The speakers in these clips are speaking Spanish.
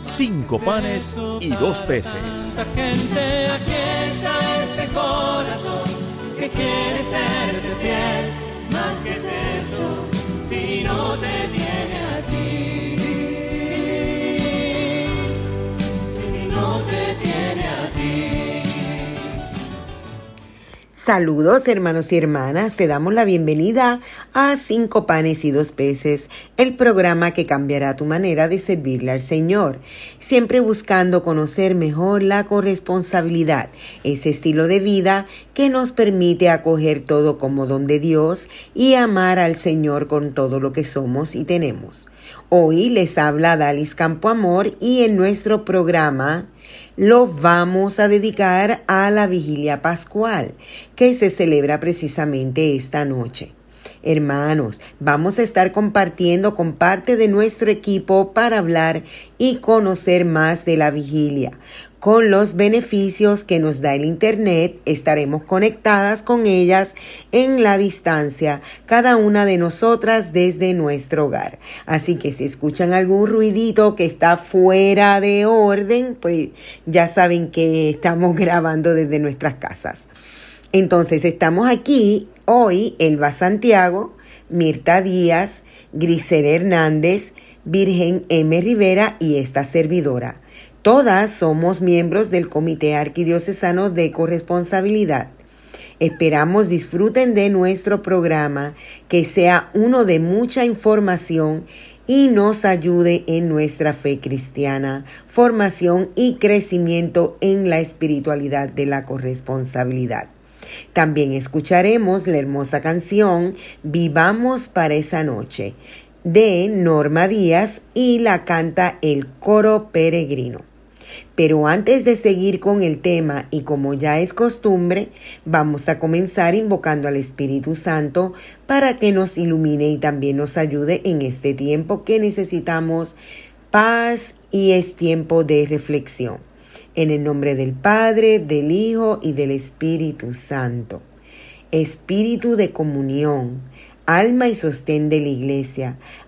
cinco panes y dos peces. Gente, aquí está este corazón que quiere serte fiel. Más que es eso, si no te Saludos hermanos y hermanas, te damos la bienvenida a Cinco Panes y Dos Peces, el programa que cambiará tu manera de servirle al Señor, siempre buscando conocer mejor la corresponsabilidad, ese estilo de vida que nos permite acoger todo como don de Dios y amar al Señor con todo lo que somos y tenemos. Hoy les habla Dalis Campo Amor y en nuestro programa lo vamos a dedicar a la vigilia pascual que se celebra precisamente esta noche. Hermanos, vamos a estar compartiendo con parte de nuestro equipo para hablar y conocer más de la vigilia. Con los beneficios que nos da el Internet, estaremos conectadas con ellas en la distancia, cada una de nosotras desde nuestro hogar. Así que si escuchan algún ruidito que está fuera de orden, pues ya saben que estamos grabando desde nuestras casas. Entonces estamos aquí hoy Elba Santiago, Mirta Díaz, Grisel Hernández, Virgen M. Rivera y esta servidora. Todas somos miembros del Comité Arquidiocesano de Corresponsabilidad. Esperamos disfruten de nuestro programa, que sea uno de mucha información y nos ayude en nuestra fe cristiana, formación y crecimiento en la espiritualidad de la corresponsabilidad. También escucharemos la hermosa canción Vivamos para esa noche de Norma Díaz y la canta el coro peregrino. Pero antes de seguir con el tema y como ya es costumbre, vamos a comenzar invocando al Espíritu Santo para que nos ilumine y también nos ayude en este tiempo que necesitamos paz y es tiempo de reflexión. En el nombre del Padre, del Hijo y del Espíritu Santo. Espíritu de comunión, alma y sostén de la iglesia,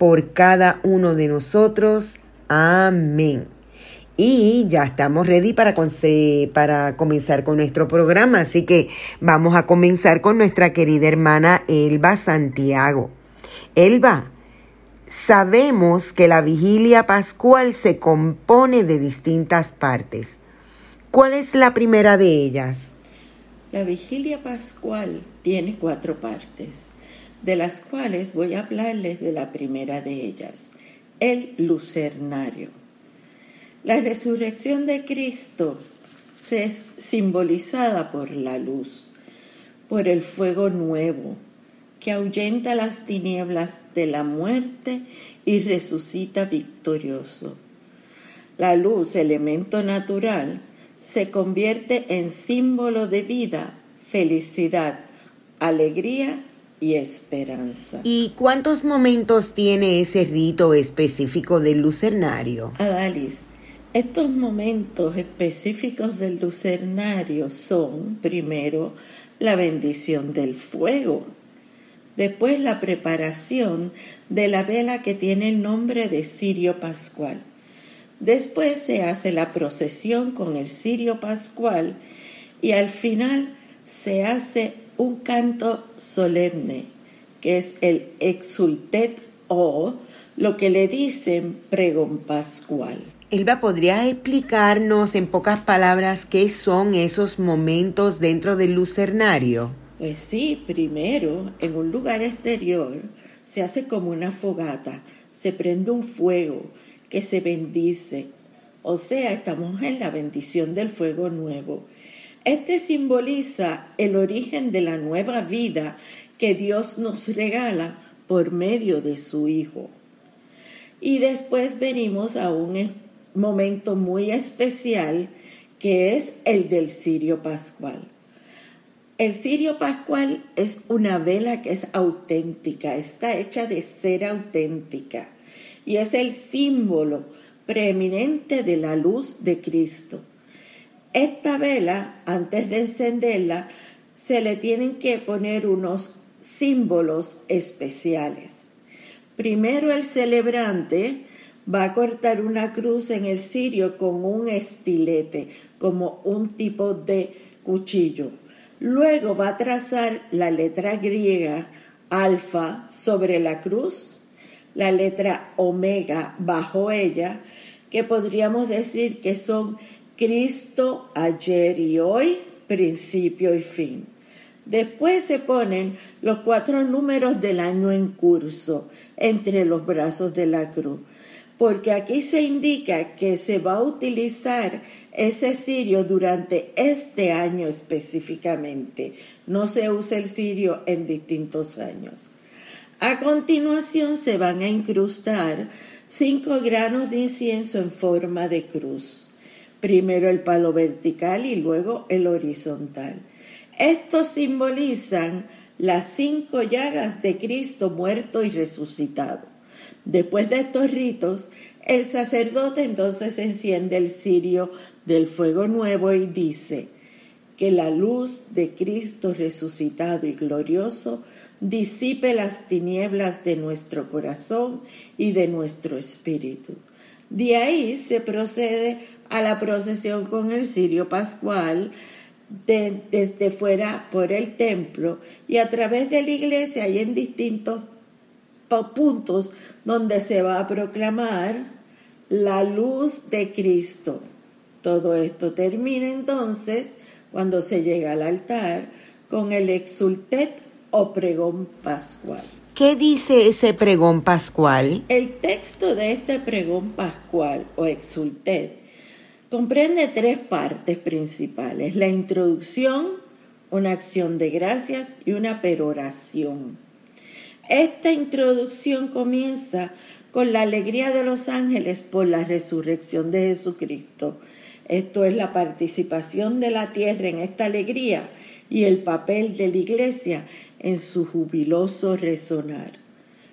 por cada uno de nosotros. Amén. Y ya estamos ready para, para comenzar con nuestro programa, así que vamos a comenzar con nuestra querida hermana Elba Santiago. Elba, Sabemos que la vigilia pascual se compone de distintas partes. ¿Cuál es la primera de ellas? La vigilia pascual tiene cuatro partes, de las cuales voy a hablarles de la primera de ellas, el lucernario. La resurrección de Cristo es simbolizada por la luz, por el fuego nuevo, que ahuyenta las tinieblas de la muerte y resucita victorioso. La luz, elemento natural, se convierte en símbolo de vida, felicidad, alegría y esperanza. ¿Y cuántos momentos tiene ese rito específico del lucernario? Adalis, estos momentos específicos del lucernario son, primero, la bendición del fuego, Después la preparación de la vela que tiene el nombre de cirio pascual. Después se hace la procesión con el cirio pascual y al final se hace un canto solemne, que es el exultet o lo que le dicen pregón pascual. Elba, ¿podría explicarnos en pocas palabras qué son esos momentos dentro del lucernario? Pues sí, primero, en un lugar exterior se hace como una fogata, se prende un fuego que se bendice. O sea, estamos en la bendición del fuego nuevo. Este simboliza el origen de la nueva vida que Dios nos regala por medio de su Hijo. Y después venimos a un momento muy especial que es el del cirio pascual. El cirio pascual es una vela que es auténtica, está hecha de cera auténtica y es el símbolo preeminente de la luz de Cristo. Esta vela, antes de encenderla, se le tienen que poner unos símbolos especiales. Primero el celebrante va a cortar una cruz en el cirio con un estilete, como un tipo de cuchillo. Luego va a trazar la letra griega alfa sobre la cruz, la letra omega bajo ella, que podríamos decir que son Cristo ayer y hoy, principio y fin. Después se ponen los cuatro números del año en curso entre los brazos de la cruz porque aquí se indica que se va a utilizar ese cirio durante este año específicamente. No se usa el cirio en distintos años. A continuación se van a incrustar cinco granos de incienso en forma de cruz. Primero el palo vertical y luego el horizontal. Estos simbolizan las cinco llagas de Cristo muerto y resucitado. Después de estos ritos, el sacerdote entonces enciende el cirio del fuego nuevo y dice, que la luz de Cristo resucitado y glorioso disipe las tinieblas de nuestro corazón y de nuestro espíritu. De ahí se procede a la procesión con el cirio pascual desde fuera por el templo y a través de la iglesia y en distintos puntos donde se va a proclamar la luz de Cristo. Todo esto termina entonces cuando se llega al altar con el exultet o pregón pascual. ¿Qué dice ese pregón pascual? El texto de este pregón pascual o exultet comprende tres partes principales, la introducción, una acción de gracias y una peroración. Esta introducción comienza con la alegría de los ángeles por la resurrección de Jesucristo. Esto es la participación de la tierra en esta alegría y el papel de la iglesia en su jubiloso resonar.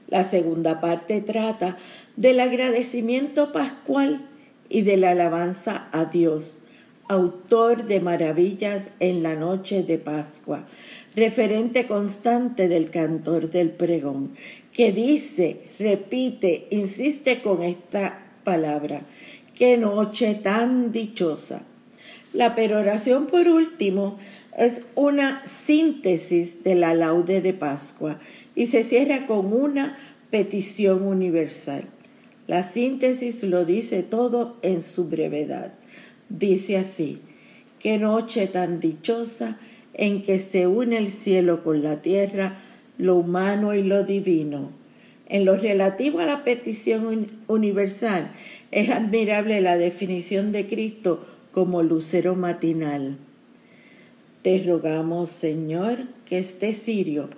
La segunda parte trata del agradecimiento pascual y de la alabanza a Dios, autor de maravillas en la noche de Pascua, referente constante del cantor del pregón, que dice, repite, insiste con esta palabra, qué noche tan dichosa. La peroración, por último, es una síntesis de la laude de Pascua y se cierra con una petición universal. La síntesis lo dice todo en su brevedad. Dice así, qué noche tan dichosa en que se une el cielo con la tierra, lo humano y lo divino. En lo relativo a la petición universal, es admirable la definición de Cristo como lucero matinal. Te rogamos, Señor, que este cirio,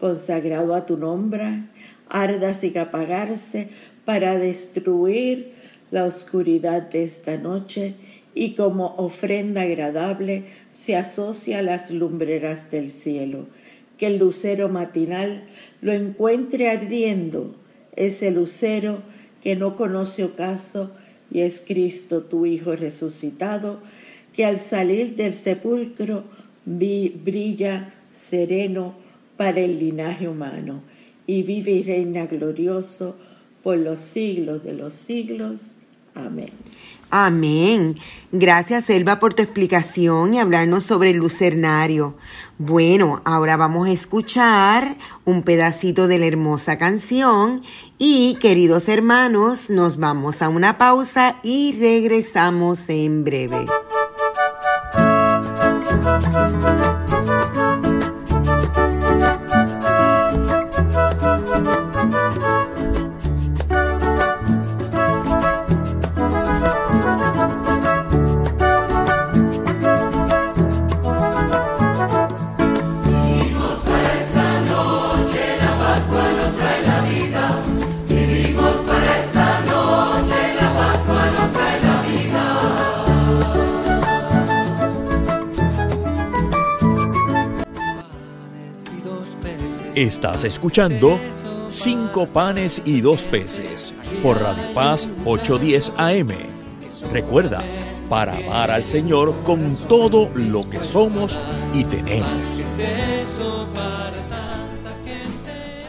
consagrado a tu nombre, arda sin apagarse para destruir la oscuridad de esta noche y como ofrenda agradable se asocia a las lumbreras del cielo. Que el lucero matinal lo encuentre ardiendo, ese lucero que no conoce ocaso y es Cristo tu Hijo resucitado, que al salir del sepulcro brilla sereno para el linaje humano y vive y reina glorioso por los siglos de los siglos. Amén. Amén. Gracias, Elba, por tu explicación y hablarnos sobre el lucernario. Bueno, ahora vamos a escuchar un pedacito de la hermosa canción y, queridos hermanos, nos vamos a una pausa y regresamos en breve. Estás escuchando Cinco panes y dos peces por Radio Paz 810 AM. Recuerda, para amar al Señor con todo lo que somos y tenemos.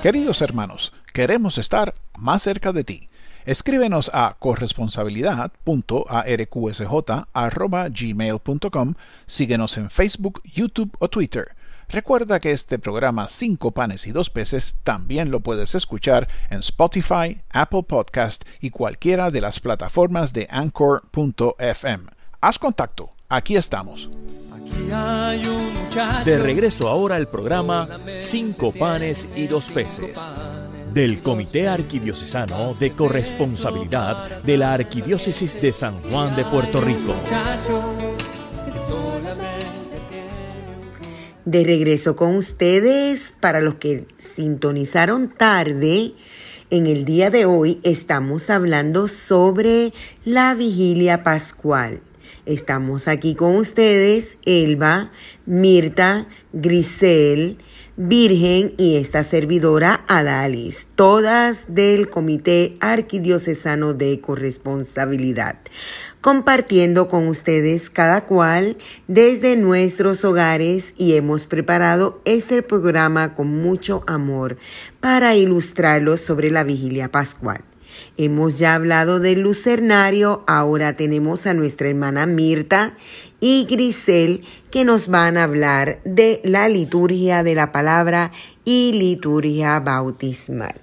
Queridos hermanos, queremos estar más cerca de ti. Escríbenos a corresponsabilidad.arqsj.gmail.com, síguenos en Facebook, YouTube o Twitter. Recuerda que este programa Cinco panes y dos peces también lo puedes escuchar en Spotify, Apple Podcast y cualquiera de las plataformas de anchor.fm. Haz contacto, aquí estamos. De regreso ahora al programa Cinco panes y dos peces del Comité Arquidiocesano de Corresponsabilidad de la Arquidiócesis de San Juan de Puerto Rico. De regreso con ustedes. Para los que sintonizaron tarde, en el día de hoy estamos hablando sobre la vigilia pascual. Estamos aquí con ustedes, Elba, Mirta, Grisel, Virgen y esta servidora Adalis, todas del Comité Arquidiocesano de Corresponsabilidad compartiendo con ustedes cada cual desde nuestros hogares y hemos preparado este programa con mucho amor para ilustrarlos sobre la vigilia pascual. Hemos ya hablado del lucernario, ahora tenemos a nuestra hermana Mirta y Grisel que nos van a hablar de la liturgia de la palabra y liturgia bautismal.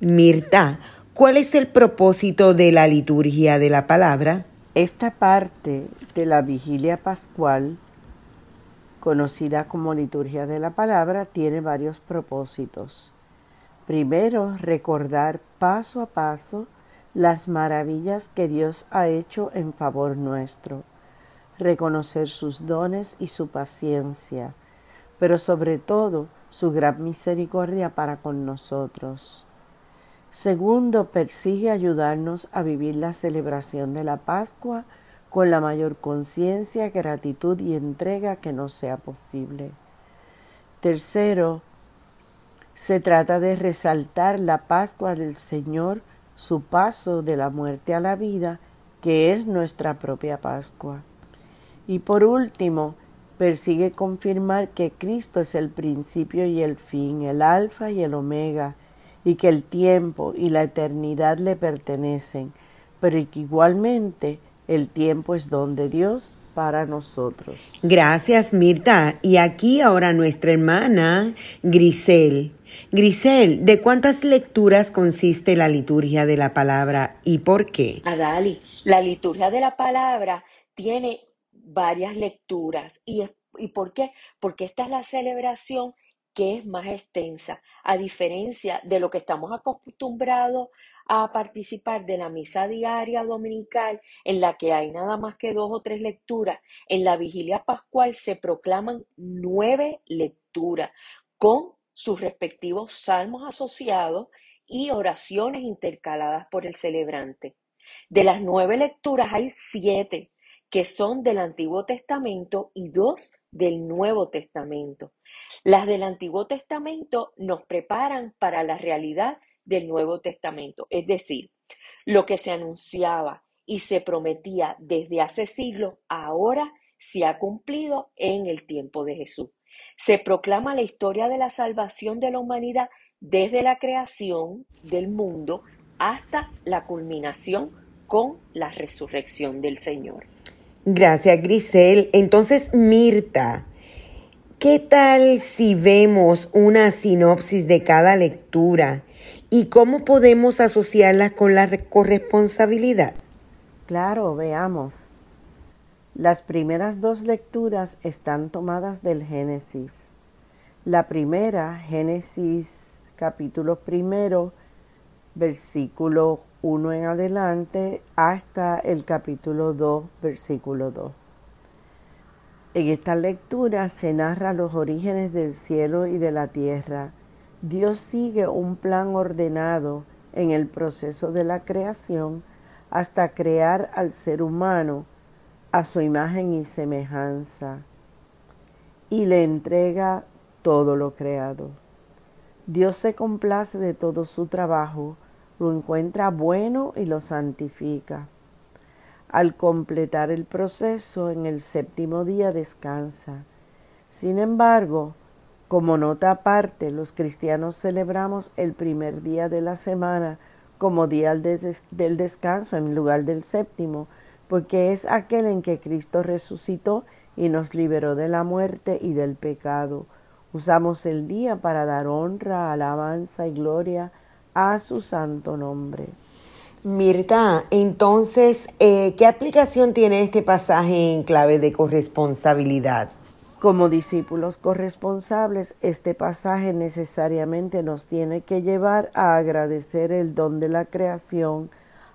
Mirta, ¿Cuál es el propósito de la liturgia de la palabra? Esta parte de la vigilia pascual, conocida como liturgia de la palabra, tiene varios propósitos. Primero, recordar paso a paso las maravillas que Dios ha hecho en favor nuestro, reconocer sus dones y su paciencia, pero sobre todo su gran misericordia para con nosotros. Segundo, persigue ayudarnos a vivir la celebración de la Pascua con la mayor conciencia, gratitud y entrega que nos sea posible. Tercero, se trata de resaltar la Pascua del Señor, su paso de la muerte a la vida, que es nuestra propia Pascua. Y por último, persigue confirmar que Cristo es el principio y el fin, el alfa y el omega, y que el tiempo y la eternidad le pertenecen, pero que igualmente el tiempo es don de Dios para nosotros. Gracias, Mirta. Y aquí ahora nuestra hermana Grisel. Grisel, ¿de cuántas lecturas consiste la liturgia de la palabra y por qué? Adali, la liturgia de la palabra tiene varias lecturas. ¿Y, ¿Y por qué? Porque esta es la celebración que es más extensa, a diferencia de lo que estamos acostumbrados a participar de la misa diaria dominical, en la que hay nada más que dos o tres lecturas. En la vigilia pascual se proclaman nueve lecturas con sus respectivos salmos asociados y oraciones intercaladas por el celebrante. De las nueve lecturas hay siete que son del Antiguo Testamento y dos del Nuevo Testamento. Las del Antiguo Testamento nos preparan para la realidad del Nuevo Testamento, es decir, lo que se anunciaba y se prometía desde hace siglos, ahora se ha cumplido en el tiempo de Jesús. Se proclama la historia de la salvación de la humanidad desde la creación del mundo hasta la culminación con la resurrección del Señor. Gracias, Grisel. Entonces, Mirta, ¿qué tal si vemos una sinopsis de cada lectura y cómo podemos asociarlas con la corresponsabilidad? Claro, veamos. Las primeras dos lecturas están tomadas del Génesis. La primera, Génesis capítulo primero, versículo 1 en adelante hasta el capítulo 2, versículo 2. En esta lectura se narra los orígenes del cielo y de la tierra. Dios sigue un plan ordenado en el proceso de la creación hasta crear al ser humano a su imagen y semejanza y le entrega todo lo creado. Dios se complace de todo su trabajo lo encuentra bueno y lo santifica. Al completar el proceso, en el séptimo día descansa. Sin embargo, como nota aparte, los cristianos celebramos el primer día de la semana como día del descanso en lugar del séptimo, porque es aquel en que Cristo resucitó y nos liberó de la muerte y del pecado. Usamos el día para dar honra, alabanza y gloria a su santo nombre. Mirta, entonces, eh, ¿qué aplicación tiene este pasaje en clave de corresponsabilidad? Como discípulos corresponsables, este pasaje necesariamente nos tiene que llevar a agradecer el don de la creación,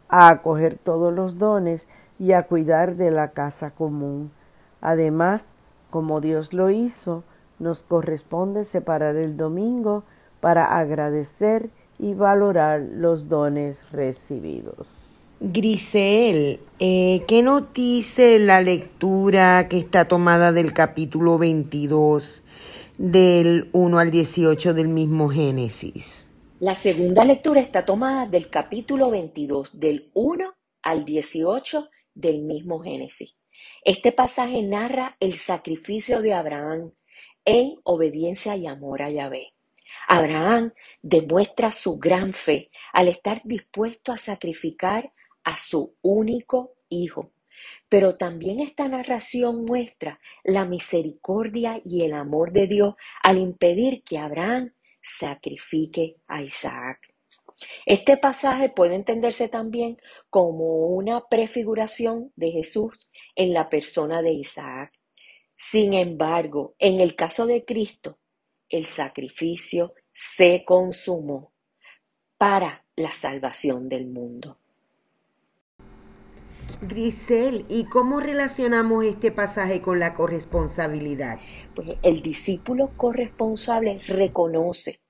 a acoger todos los dones y a cuidar de la casa común. Además, como Dios lo hizo, nos corresponde separar el domingo para agradecer y valorar los dones recibidos. Grisel, eh, ¿qué nos dice la lectura que está tomada del capítulo 22 del 1 al 18 del mismo Génesis? La segunda lectura está tomada del capítulo 22 del 1 al 18 del mismo Génesis. Este pasaje narra el sacrificio de Abraham en obediencia y amor a Yahvé. Abraham demuestra su gran fe al estar dispuesto a sacrificar a su único hijo. Pero también esta narración muestra la misericordia y el amor de Dios al impedir que Abraham sacrifique a Isaac. Este pasaje puede entenderse también como una prefiguración de Jesús en la persona de Isaac. Sin embargo, en el caso de Cristo, el sacrificio se consumó para la salvación del mundo. Grisel, ¿y cómo relacionamos este pasaje con la corresponsabilidad? Pues el discípulo corresponsable reconoce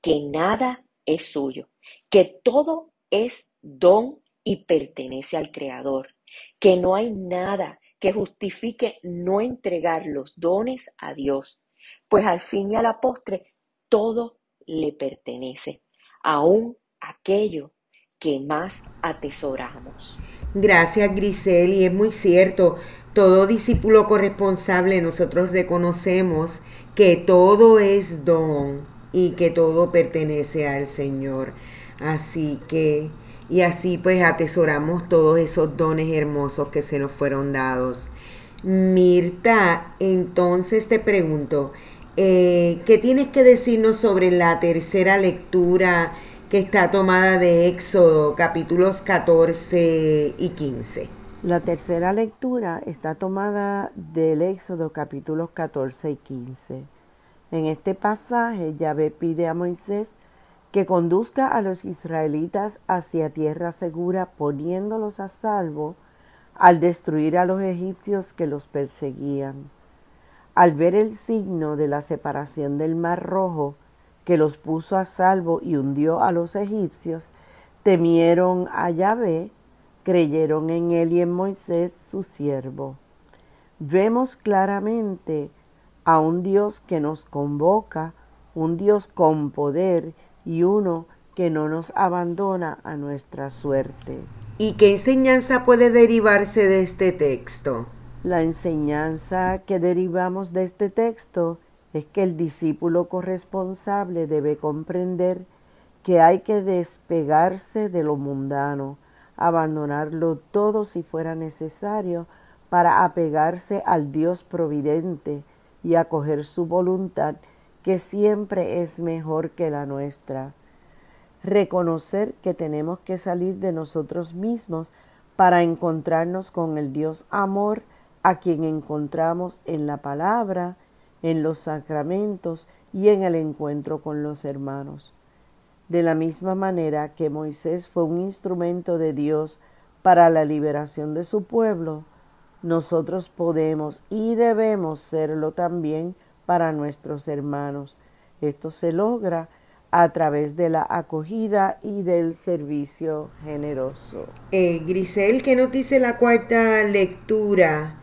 que nada es suyo, que todo es don y pertenece al Creador, que no hay nada que justifique no entregar los dones a Dios, pues al fin y a la postre todo le pertenece, aún aquello que más atesoramos. Gracias Grisel, y es muy cierto, todo discípulo corresponsable nosotros reconocemos que todo es don y que todo pertenece al Señor. Así que, y así pues atesoramos todos esos dones hermosos que se nos fueron dados. Mirta, entonces te pregunto, eh, ¿Qué tienes que decirnos sobre la tercera lectura que está tomada de Éxodo, capítulos 14 y 15? La tercera lectura está tomada del Éxodo, capítulos 14 y 15. En este pasaje, Yahvé pide a Moisés que conduzca a los israelitas hacia tierra segura, poniéndolos a salvo al destruir a los egipcios que los perseguían. Al ver el signo de la separación del Mar Rojo, que los puso a salvo y hundió a los egipcios, temieron a Yahvé, creyeron en él y en Moisés, su siervo. Vemos claramente a un Dios que nos convoca, un Dios con poder y uno que no nos abandona a nuestra suerte. ¿Y qué enseñanza puede derivarse de este texto? La enseñanza que derivamos de este texto es que el discípulo corresponsable debe comprender que hay que despegarse de lo mundano, abandonarlo todo si fuera necesario para apegarse al Dios providente y acoger su voluntad, que siempre es mejor que la nuestra. Reconocer que tenemos que salir de nosotros mismos para encontrarnos con el Dios amor, a quien encontramos en la palabra, en los sacramentos y en el encuentro con los hermanos. De la misma manera que Moisés fue un instrumento de Dios para la liberación de su pueblo, nosotros podemos y debemos serlo también para nuestros hermanos. Esto se logra a través de la acogida y del servicio generoso. Eh, Grisel, ¿qué nos dice la cuarta lectura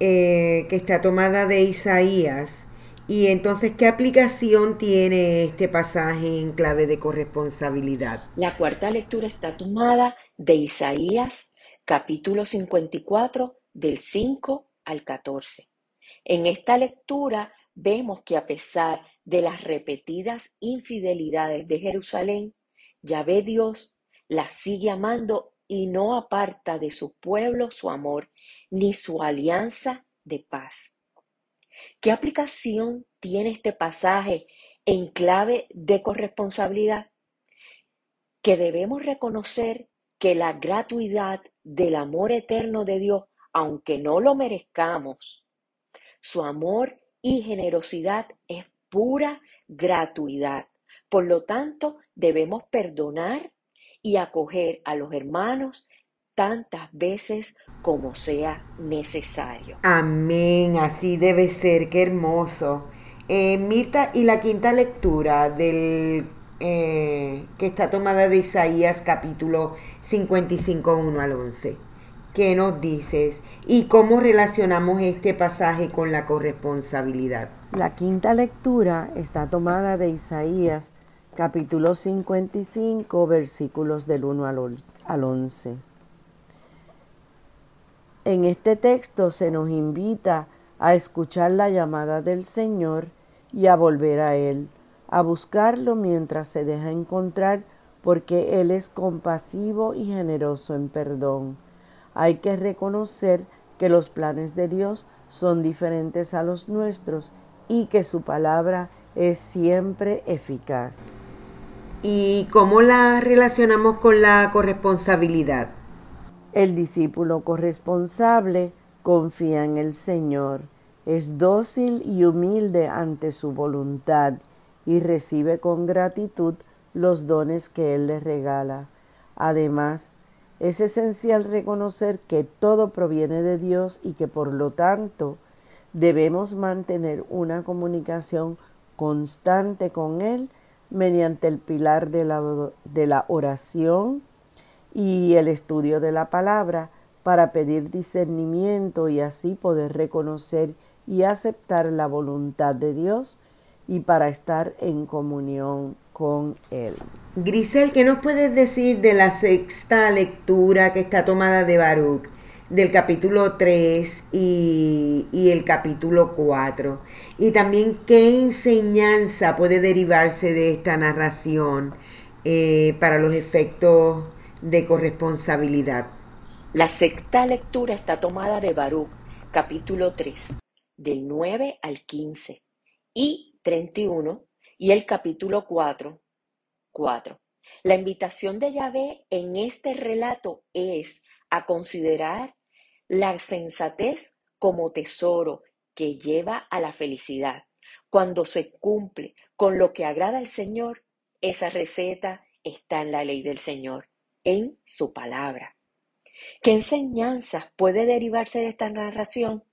eh, que está tomada de Isaías? Y entonces, ¿qué aplicación tiene este pasaje en clave de corresponsabilidad? La cuarta lectura está tomada de Isaías capítulo 54 del 5 al 14. En esta lectura vemos que a pesar de las repetidas infidelidades de Jerusalén, Yahvé Dios la sigue amando y no aparta de su pueblo su amor ni su alianza de paz. ¿Qué aplicación tiene este pasaje en clave de corresponsabilidad? Que debemos reconocer que la gratuidad del amor eterno de Dios, aunque no lo merezcamos, su amor y generosidad es pura gratuidad. Por lo tanto, debemos perdonar y acoger a los hermanos tantas veces como sea necesario. Amén, así debe ser, qué hermoso. Eh, Mirta, y la quinta lectura del eh, que está tomada de Isaías capítulo 55, 1 al 11. ¿Qué nos dices? ¿Y cómo relacionamos este pasaje con la corresponsabilidad? La quinta lectura está tomada de Isaías capítulo 55 versículos del 1 al 11. En este texto se nos invita a escuchar la llamada del Señor y a volver a Él, a buscarlo mientras se deja encontrar, porque Él es compasivo y generoso en perdón. Hay que reconocer que los planes de Dios son diferentes a los nuestros y que su palabra es siempre eficaz. ¿Y cómo la relacionamos con la corresponsabilidad? El discípulo corresponsable confía en el Señor, es dócil y humilde ante su voluntad y recibe con gratitud los dones que Él le regala. Además, es esencial reconocer que todo proviene de Dios y que por lo tanto debemos mantener una comunicación constante con Él mediante el pilar de la, de la oración, y el estudio de la palabra para pedir discernimiento y así poder reconocer y aceptar la voluntad de Dios y para estar en comunión con Él. Grisel, ¿qué nos puedes decir de la sexta lectura que está tomada de Baruch, del capítulo 3 y, y el capítulo 4? Y también qué enseñanza puede derivarse de esta narración eh, para los efectos de corresponsabilidad. La sexta lectura está tomada de Baruch, capítulo 3, del 9 al 15 y 31, y el capítulo 4, 4. La invitación de Yahvé en este relato es a considerar la sensatez como tesoro que lleva a la felicidad. Cuando se cumple con lo que agrada al Señor, esa receta está en la ley del Señor en su palabra. ¿Qué enseñanzas puede derivarse de esta narración?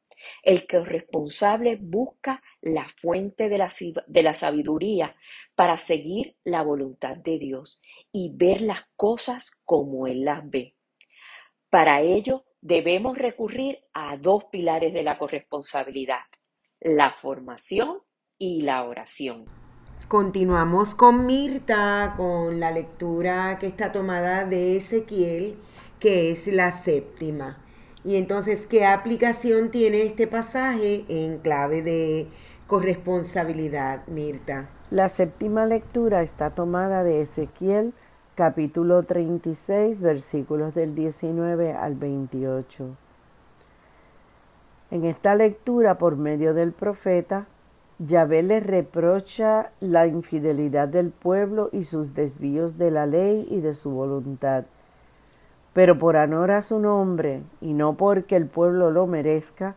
El responsable busca la fuente de la, de la sabiduría para seguir la voluntad de Dios y ver las cosas como Él las ve. Para ello debemos recurrir a dos pilares de la corresponsabilidad, la formación y la oración. Continuamos con Mirta, con la lectura que está tomada de Ezequiel, que es la séptima. Y entonces, ¿qué aplicación tiene este pasaje en clave de corresponsabilidad, Mirta? La séptima lectura está tomada de Ezequiel capítulo 36, versículos del 19 al 28. En esta lectura, por medio del profeta, Yahvé le reprocha la infidelidad del pueblo y sus desvíos de la ley y de su voluntad. Pero por honor a su nombre, y no porque el pueblo lo merezca,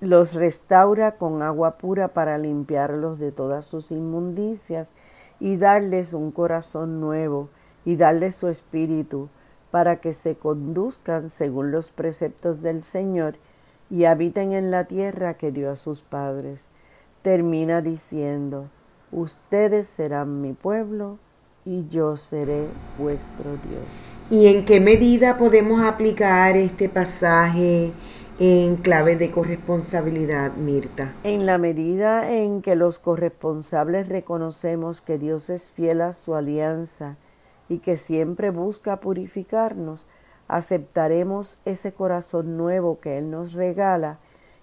los restaura con agua pura para limpiarlos de todas sus inmundicias y darles un corazón nuevo y darles su espíritu para que se conduzcan según los preceptos del Señor y habiten en la tierra que dio a sus padres. Termina diciendo, ustedes serán mi pueblo y yo seré vuestro Dios. ¿Y en qué medida podemos aplicar este pasaje en clave de corresponsabilidad, Mirta? En la medida en que los corresponsables reconocemos que Dios es fiel a su alianza y que siempre busca purificarnos, aceptaremos ese corazón nuevo que Él nos regala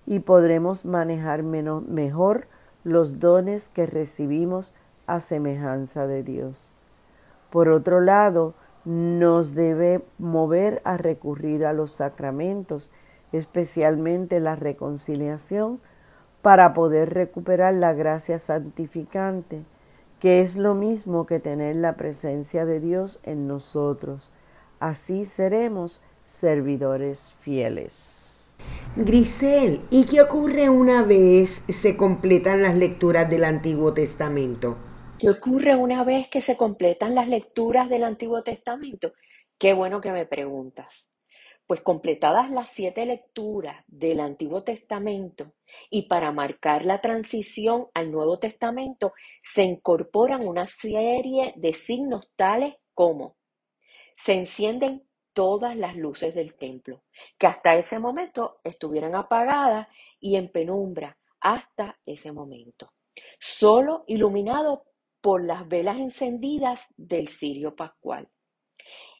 y podremos manejar mejor los dones que recibimos a semejanza de Dios. Por otro lado, nos debe mover a recurrir a los sacramentos, especialmente la reconciliación, para poder recuperar la gracia santificante, que es lo mismo que tener la presencia de Dios en nosotros. Así seremos servidores fieles. Grisel, ¿y qué ocurre una vez se completan las lecturas del Antiguo Testamento? ¿Qué ocurre una vez que se completan las lecturas del Antiguo Testamento? Qué bueno que me preguntas. Pues completadas las siete lecturas del Antiguo Testamento y para marcar la transición al Nuevo Testamento se incorporan una serie de signos tales como se encienden todas las luces del templo, que hasta ese momento estuvieran apagadas y en penumbra hasta ese momento, solo iluminado por las velas encendidas del cirio pascual.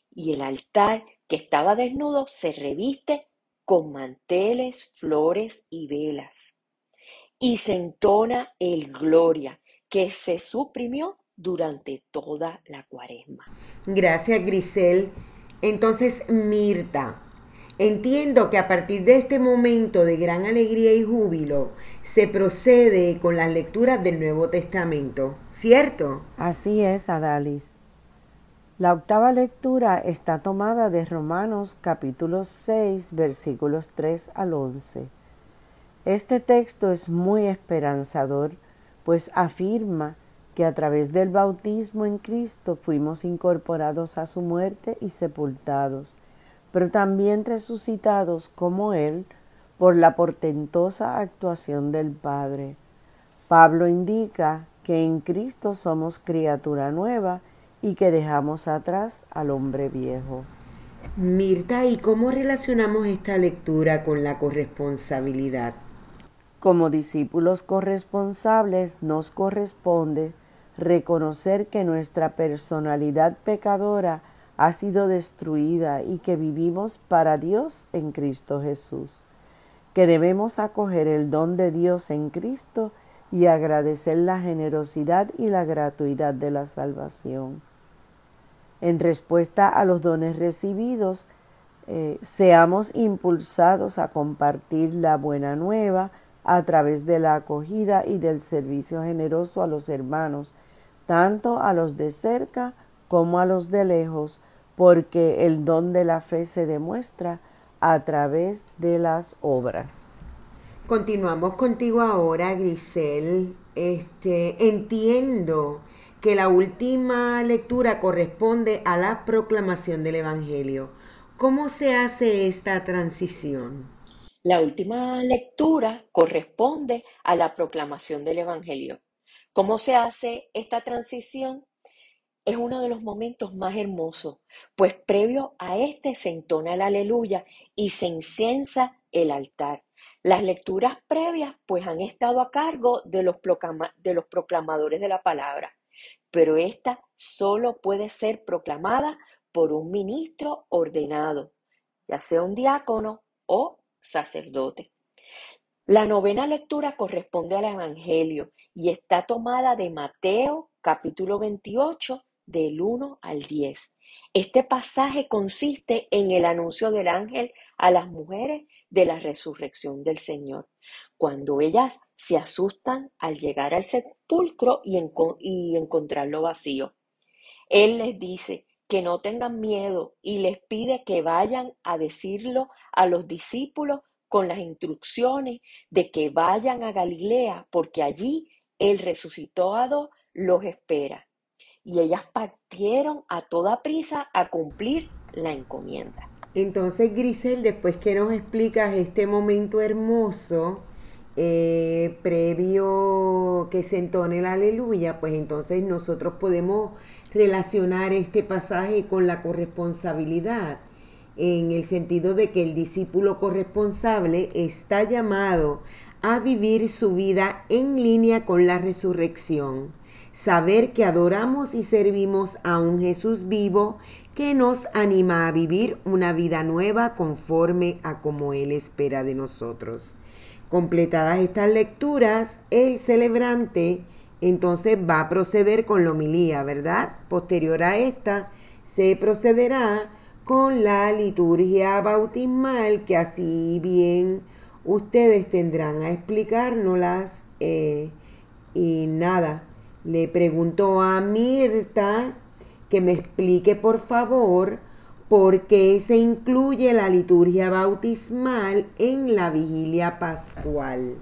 Y el altar que estaba desnudo se reviste con manteles, flores y velas. Y se entona el gloria que se suprimió durante toda la cuaresma. Gracias, Grisel. Entonces, Mirta, entiendo que a partir de este momento de gran alegría y júbilo, se procede con las lecturas del Nuevo Testamento, ¿cierto? Así es, Adalis. La octava lectura está tomada de Romanos capítulo 6 versículos 3 al 11. Este texto es muy esperanzador, pues afirma que a través del bautismo en Cristo fuimos incorporados a su muerte y sepultados, pero también resucitados como Él por la portentosa actuación del Padre. Pablo indica que en Cristo somos criatura nueva y que dejamos atrás al hombre viejo. Mirta, ¿y cómo relacionamos esta lectura con la corresponsabilidad? Como discípulos corresponsables nos corresponde reconocer que nuestra personalidad pecadora ha sido destruida y que vivimos para Dios en Cristo Jesús, que debemos acoger el don de Dios en Cristo y agradecer la generosidad y la gratuidad de la salvación. En respuesta a los dones recibidos, eh, seamos impulsados a compartir la buena nueva a través de la acogida y del servicio generoso a los hermanos, tanto a los de cerca como a los de lejos, porque el don de la fe se demuestra a través de las obras. Continuamos contigo ahora, Grisel. Este, entiendo que la última lectura corresponde a la proclamación del Evangelio. ¿Cómo se hace esta transición? La última lectura corresponde a la proclamación del Evangelio. ¿Cómo se hace esta transición? Es uno de los momentos más hermosos, pues previo a este se entona el aleluya y se inciensa el altar. Las lecturas previas pues han estado a cargo de los, de los proclamadores de la palabra, pero esta solo puede ser proclamada por un ministro ordenado, ya sea un diácono o sacerdote. La novena lectura corresponde al Evangelio y está tomada de Mateo capítulo 28 del 1 al 10. Este pasaje consiste en el anuncio del ángel a las mujeres de la resurrección del Señor, cuando ellas se asustan al llegar al sepulcro y, encontrarlo vacío. Él les dice que no tengan miedo y les pide que vayan a decirlo a los discípulos con las instrucciones de que vayan a Galilea, porque allí el resucitado los espera. Y ellas partieron a toda prisa a cumplir la encomienda. Entonces, Grisel, después que nos explicas este momento hermoso, eh, previo que se entone la aleluya, pues entonces nosotros podemos relacionar este pasaje con la corresponsabilidad, en el sentido de que el discípulo corresponsable está llamado a vivir su vida en línea con la resurrección, saber que adoramos y servimos a un Jesús vivo que nos anima a vivir una vida nueva conforme a como Él espera de nosotros. Completadas estas lecturas, el celebrante entonces va a proceder con la homilía, ¿verdad? Posterior a esta, se procederá con la liturgia bautismal, que así bien ustedes tendrán a explicárnoslas. Eh, y nada, le pregunto a Mirta que me explique por favor por qué se incluye la liturgia bautismal en la vigilia pascual.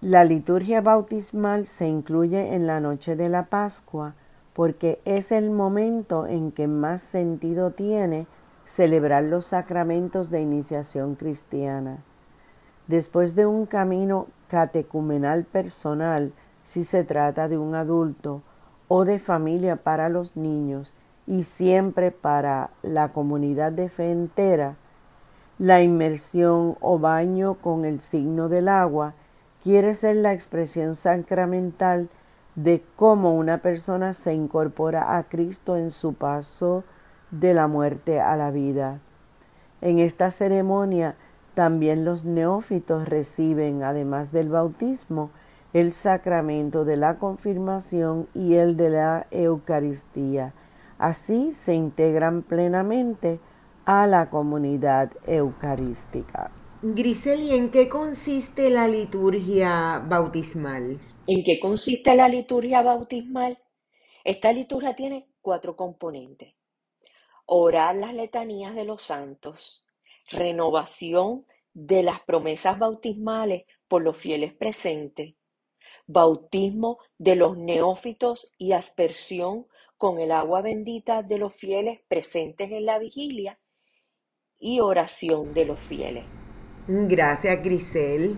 La liturgia bautismal se incluye en la noche de la Pascua porque es el momento en que más sentido tiene celebrar los sacramentos de iniciación cristiana. Después de un camino catecumenal personal, si se trata de un adulto, o de familia para los niños, y siempre para la comunidad de fe entera, la inmersión o baño con el signo del agua quiere ser la expresión sacramental de cómo una persona se incorpora a Cristo en su paso de la muerte a la vida. En esta ceremonia también los neófitos reciben, además del bautismo, el sacramento de la confirmación y el de la Eucaristía. Así se integran plenamente a la comunidad eucarística. Grisel, en qué consiste la liturgia bautismal? ¿En qué consiste la liturgia bautismal? Esta liturgia tiene cuatro componentes. Orar las letanías de los santos, renovación de las promesas bautismales por los fieles presentes, bautismo de los neófitos y aspersión con el agua bendita de los fieles presentes en la vigilia y oración de los fieles. Gracias, Grisel.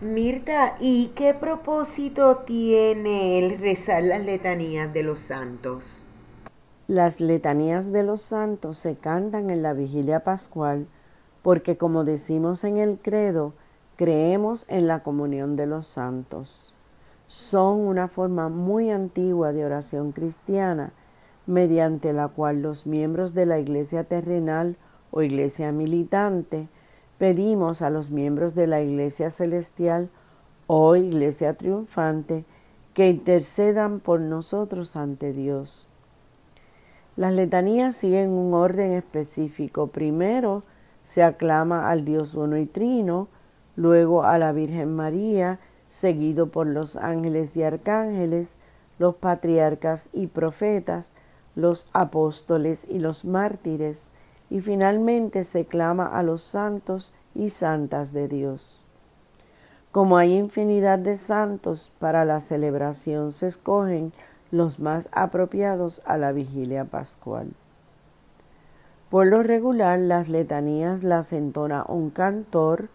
Mirta, ¿y qué propósito tiene el rezar las letanías de los santos? Las letanías de los santos se cantan en la vigilia pascual porque, como decimos en el credo, creemos en la comunión de los santos son una forma muy antigua de oración cristiana mediante la cual los miembros de la iglesia terrenal o iglesia militante pedimos a los miembros de la iglesia celestial o iglesia triunfante que intercedan por nosotros ante Dios. Las letanías siguen un orden específico. Primero se aclama al Dios uno y trino, luego a la Virgen María seguido por los ángeles y arcángeles, los patriarcas y profetas, los apóstoles y los mártires, y finalmente se clama a los santos y santas de Dios. Como hay infinidad de santos, para la celebración se escogen los más apropiados a la vigilia pascual. Por lo regular, las letanías las entona un cantor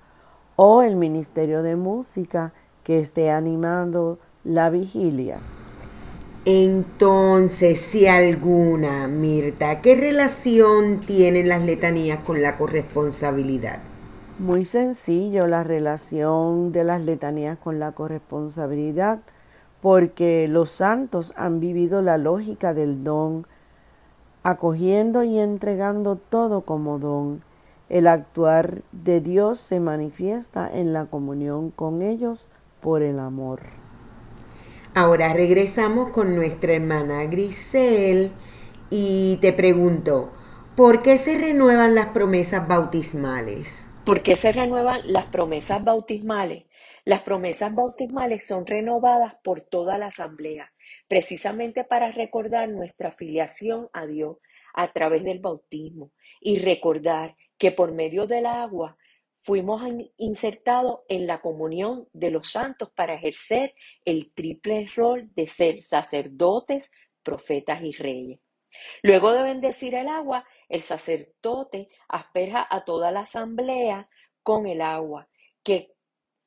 o el ministerio de música que esté animando la vigilia. Entonces, si alguna, Mirta, ¿qué relación tienen las letanías con la corresponsabilidad? Muy sencillo la relación de las letanías con la corresponsabilidad, porque los santos han vivido la lógica del don, acogiendo y entregando todo como don. El actuar de Dios se manifiesta en la comunión con ellos por el amor. Ahora regresamos con nuestra hermana Grisel y te pregunto, ¿por qué se renuevan las promesas bautismales? ¿Por qué se renuevan las promesas bautismales? Las promesas bautismales son renovadas por toda la asamblea, precisamente para recordar nuestra afiliación a Dios a través del bautismo y recordar que por medio del agua fuimos insertados en la comunión de los santos para ejercer el triple rol de ser sacerdotes, profetas y reyes. Luego de bendecir el agua, el sacerdote asperja a toda la asamblea con el agua, que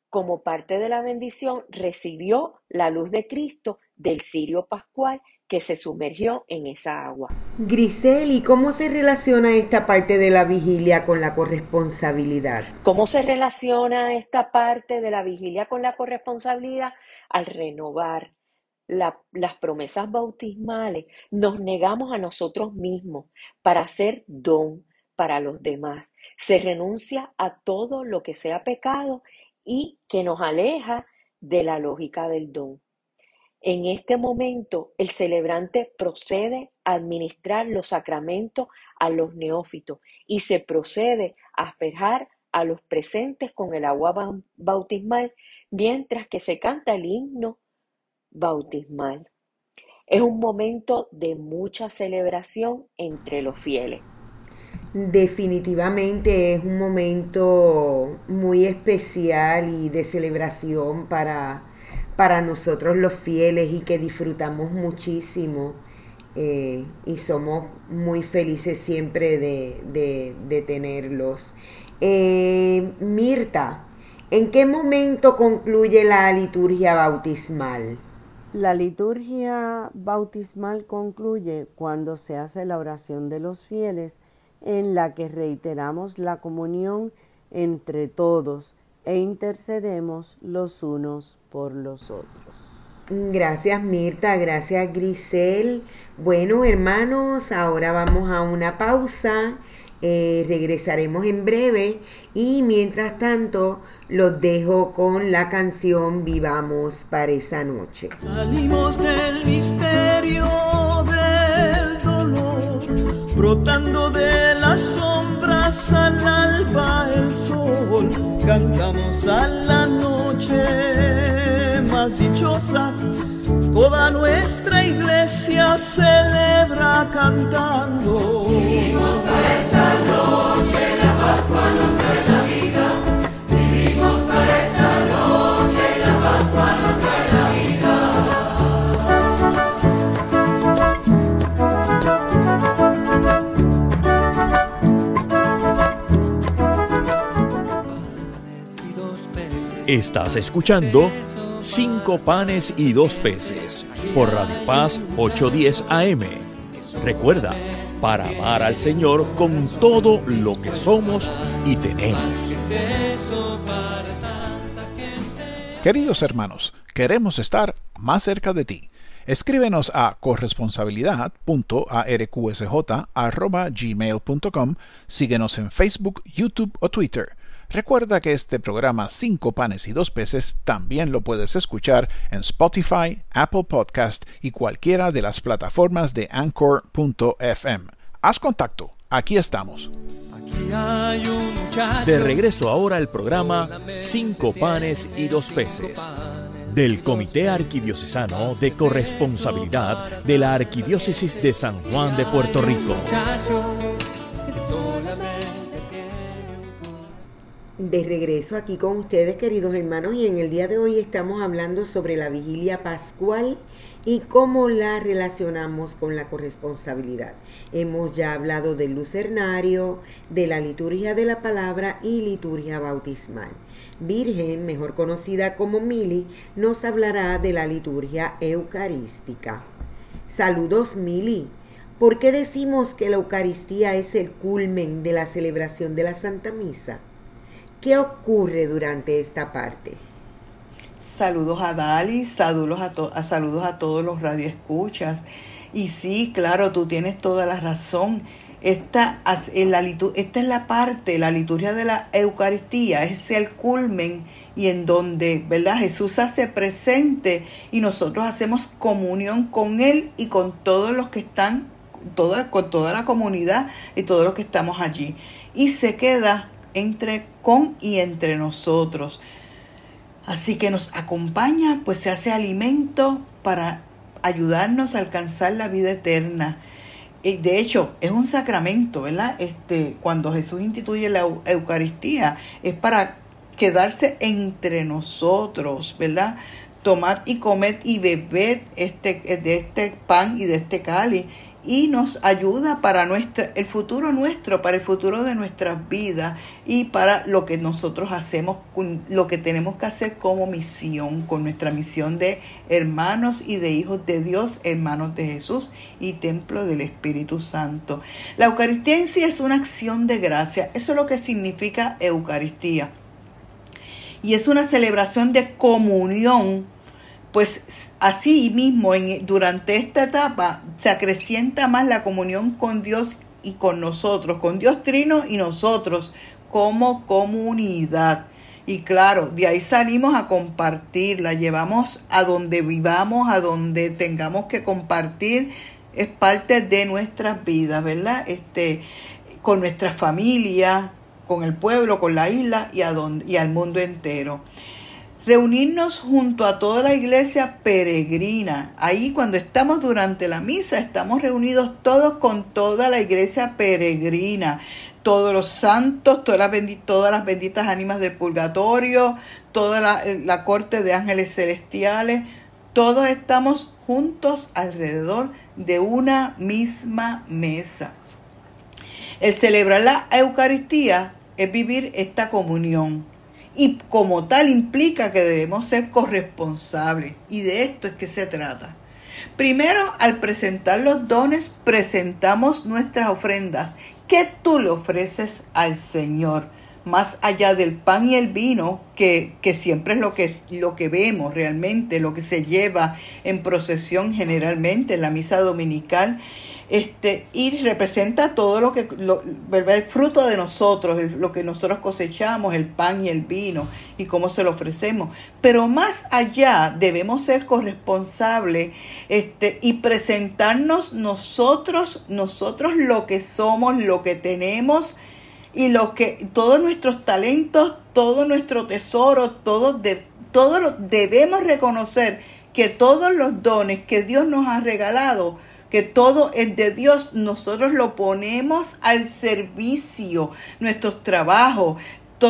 como parte de la bendición recibió la luz de Cristo del cirio pascual que se sumergió en esa agua. Grisel, ¿y cómo se relaciona esta parte de la vigilia con la corresponsabilidad? ¿Cómo se relaciona esta parte de la vigilia con la corresponsabilidad? Al renovar las promesas bautismales, nos negamos a nosotros mismos para hacer don para los demás. Se renuncia a todo lo que sea pecado y que nos aleja de la lógica del don. En este momento, el celebrante procede a administrar los sacramentos a los neófitos y se procede a asperjar a los presentes con el agua bautismal, mientras que se canta el himno bautismal. Es un momento de mucha celebración entre los fieles. Definitivamente es un momento muy especial y de celebración para para nosotros los fieles y que disfrutamos muchísimo eh, y somos muy felices siempre de, tenerlos. Eh, Mirta, ¿en qué momento concluye la liturgia bautismal? La liturgia bautismal concluye cuando se hace la oración de los fieles en la que reiteramos la comunión entre todos e intercedemos los unos por los otros. Gracias Mirta, gracias Grisel. Bueno hermanos, ahora vamos a una pausa. Eh, regresaremos en breve y mientras tanto los dejo con la canción Vivamos para esa noche. Salimos del misterio del dolor, brotando de alba el cantamos a la noche más dichosa. Toda nuestra iglesia celebra cantando. Vivimos para esa noche, la Pascua nos trae la vida. Vivimos para esa Estás escuchando Cinco panes y dos peces por Radio Paz 810 AM. Recuerda, para amar al Señor con todo lo que somos y tenemos. Queridos hermanos, queremos estar más cerca de ti. Escríbenos a corresponsabilidad.arqsj.gmail.com, síguenos en Facebook, YouTube o Twitter. Recuerda que este programa Cinco panes y dos peces también lo puedes escuchar en Spotify, Apple Podcast y cualquiera de las plataformas de anchor.fm. Haz contacto, aquí estamos. De regreso ahora al programa Cinco panes y dos peces del Comité Arquidiocesano de Corresponsabilidad de la Arquidiócesis de San Juan de Puerto Rico. De regreso aquí con ustedes, queridos hermanos, y en el día de hoy estamos hablando sobre la vigilia pascual y cómo la relacionamos con la corresponsabilidad. Hemos ya hablado del lucernario, de la liturgia de la palabra y liturgia bautismal. Virgen, mejor conocida como Mili, nos hablará de la liturgia eucarística. Saludos Mili. ¿Por qué decimos que la Eucaristía es el culmen de la celebración de la Santa Misa? ¿Qué ocurre durante esta parte? Saludos a Dali, saludos a, saludos a todos los radioescuchas. Y sí, claro, tú tienes toda la razón. esta, en la, esta es la parte, la liturgia de la Eucaristía, es el culmen y en donde, ¿verdad? Jesús hace presente y nosotros hacemos comunión con Él y con todos los que están, toda, con toda la comunidad y todos los que estamos allí. Y se queda entre con y entre nosotros. Así que nos acompaña, pues se hace alimento para ayudarnos a alcanzar la vida eterna. De hecho, es un sacramento, ¿verdad? Este, cuando Jesús instituye la Eucaristía, es para quedarse entre nosotros, ¿verdad? Tomad y comed y bebed este, de este pan y de este cáliz y nos ayuda para nuestra, el futuro nuestro, para el futuro de nuestras vidas y para lo que nosotros hacemos, lo que tenemos que hacer como misión, con nuestra misión de hermanos y de hijos de Dios, hermanos de Jesús y templo del Espíritu Santo. La Eucaristía en sí es una acción de gracia, eso es lo que significa Eucaristía. Y es una celebración de comunión pues así mismo en, durante esta etapa se acrecienta más la comunión con Dios y con nosotros, con Dios Trino y nosotros como comunidad. Y claro, de ahí salimos a compartirla, llevamos a donde vivamos, a donde tengamos que compartir, es parte de nuestras vidas, ¿verdad? Este, con nuestra familia, con el pueblo, con la isla y, a y al mundo entero reunirnos junto a toda la iglesia peregrina. Ahí cuando estamos durante la misa, estamos reunidos todos con toda la iglesia peregrina. Todos los santos, todas las, benditas, todas las benditas ánimas del purgatorio, toda la, la corte de ángeles celestiales, todos estamos juntos alrededor de una misma mesa. El celebrar la Eucaristía es vivir esta comunión y como tal implica que debemos ser corresponsables y de esto es que se trata. Primero, al presentar los dones, presentamos nuestras ofrendas. ¿Qué tú le ofreces al Señor? Más allá del pan y el vino, que, que siempre es lo que, lo que vemos realmente, lo que se lleva en procesión generalmente en la misa dominical este, y representa todo lo que, lo, el fruto de nosotros, lo que nosotros cosechamos, el pan y el vino, y cómo se lo ofrecemos. Pero más allá debemos ser corresponsables este, y presentarnos nosotros, nosotros lo que somos, lo que tenemos y lo que, todos nuestros talentos, todo nuestro tesoro, todo, de, debemos reconocer que todos los dones que Dios nos ha regalado, que todo es de Dios, nosotros lo ponemos al servicio, nuestros trabajos,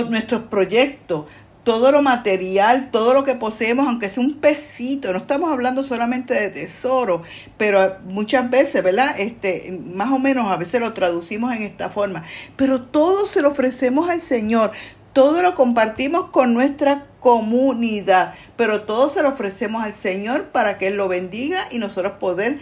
nuestros proyectos, todo lo material, todo lo que poseemos, aunque sea un pesito, no estamos hablando solamente de tesoro, pero muchas veces, ¿verdad? Este, más o menos a veces lo traducimos en esta forma, pero todo se lo ofrecemos al Señor, todo lo compartimos con nuestra comunidad, pero todo se lo ofrecemos al Señor para que Él lo bendiga y nosotros poder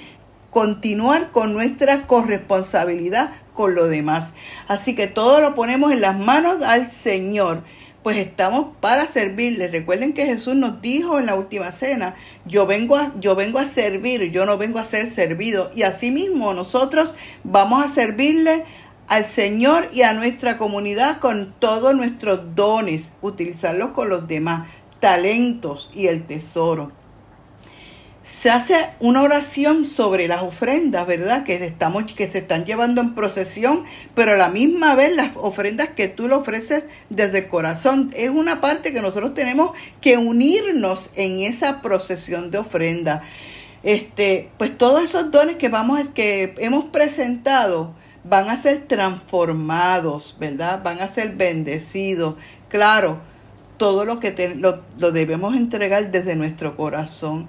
continuar con nuestra corresponsabilidad con lo demás. Así que todo lo ponemos en las manos al Señor, pues estamos para servirle. Recuerden que Jesús nos dijo en la última cena, yo vengo a, yo vengo a servir, yo no vengo a ser servido. Y asimismo nosotros vamos a servirle al Señor y a nuestra comunidad con todos nuestros dones, utilizarlos con los demás, talentos y el tesoro se hace una oración sobre las ofrendas, ¿verdad? Que, estamos, que se están llevando en procesión, pero a la misma vez las ofrendas que tú le ofreces desde el corazón. Es una parte que nosotros tenemos que unirnos en esa procesión de ofrenda. Este, pues todos esos dones que vamos, que hemos presentado van a ser transformados, ¿verdad? Van a ser bendecidos. Claro, todo lo que lo, lo debemos entregar desde nuestro corazón.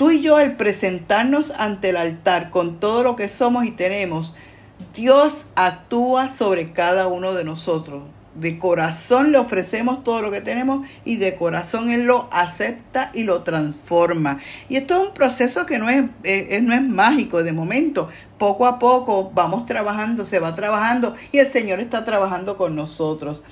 Tú y yo, al presentarnos ante el altar con todo lo que somos y tenemos, Dios actúa sobre cada uno de nosotros. De corazón le ofrecemos todo lo que tenemos y de corazón Él lo acepta y lo transforma. Y esto es un proceso que no es, eh, no es mágico de momento. Poco a poco vamos trabajando, se va trabajando y el Señor está trabajando con nosotros.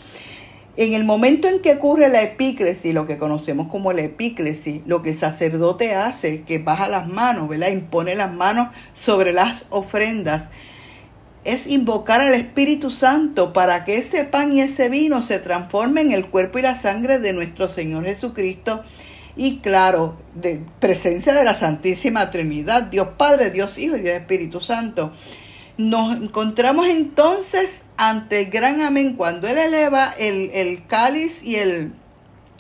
En el momento en que ocurre la epíclesis, lo que conocemos como la epíclesis, lo que el sacerdote hace, que baja las manos, ¿verdad? Impone las manos sobre las ofrendas. es invocar al Espíritu Santo para que ese pan y ese vino se transformen en el cuerpo y la sangre de nuestro Señor Jesucristo. Y claro, de presencia de la Santísima Trinidad, Dios Padre, Dios Hijo y Dios Espíritu Santo. Nos encontramos entonces ante el gran amén cuando Él eleva el, el cáliz y el,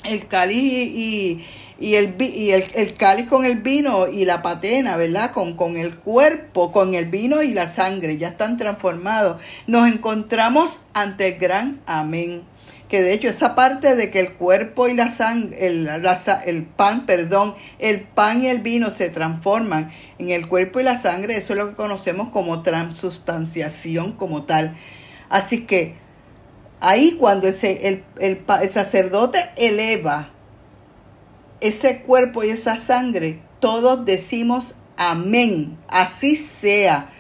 el cáliz y, y, el, y el, el, cáliz con el vino y la patena, ¿verdad? Con, con el cuerpo, con el vino y la sangre, ya están transformados. Nos encontramos ante el gran amén que de hecho esa parte de que el cuerpo y la sangre, el, el, pan, perdón, el pan y el vino se transforman en el cuerpo y la sangre, eso es lo que conocemos como transustanciación como tal. Así que ahí cuando ese, el, el, el sacerdote eleva ese cuerpo y esa sangre, todos decimos amén, así sea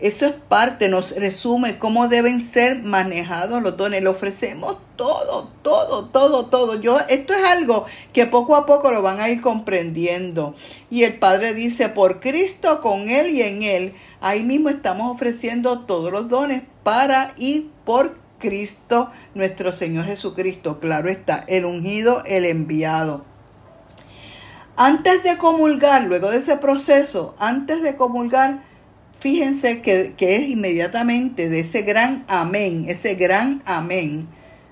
eso es parte, nos resume cómo deben ser manejados los dones. Le ofrecemos todo, todo, todo, todo. Yo, esto es algo que poco a poco lo van a ir comprendiendo. Y el Padre dice, por Cristo, con Él y en Él, ahí mismo estamos ofreciendo todos los dones para y por Cristo, nuestro Señor Jesucristo. Claro está, el ungido, el enviado. Antes de comulgar, luego de ese proceso, antes de comulgar, fíjense que, es inmediatamente de ese gran amén, ese gran amén.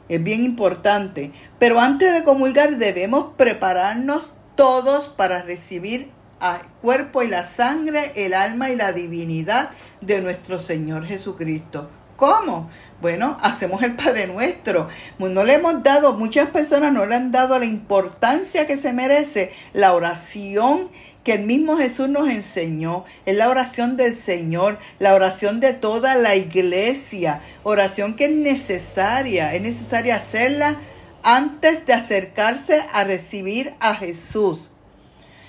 Es bien importante. Pero antes de comulgar debemos prepararnos todos para recibir al cuerpo y la sangre, el alma y la divinidad de nuestro Señor Jesucristo. ¿Cómo? Bueno, hacemos el Padre Nuestro. No le hemos dado, muchas personas no le han dado la importancia que se merece la oración que el mismo Jesús nos enseñó. Es la oración del Señor, la oración de toda la iglesia. Oración que es necesaria, es necesaria hacerla antes de acercarse a recibir a Jesús.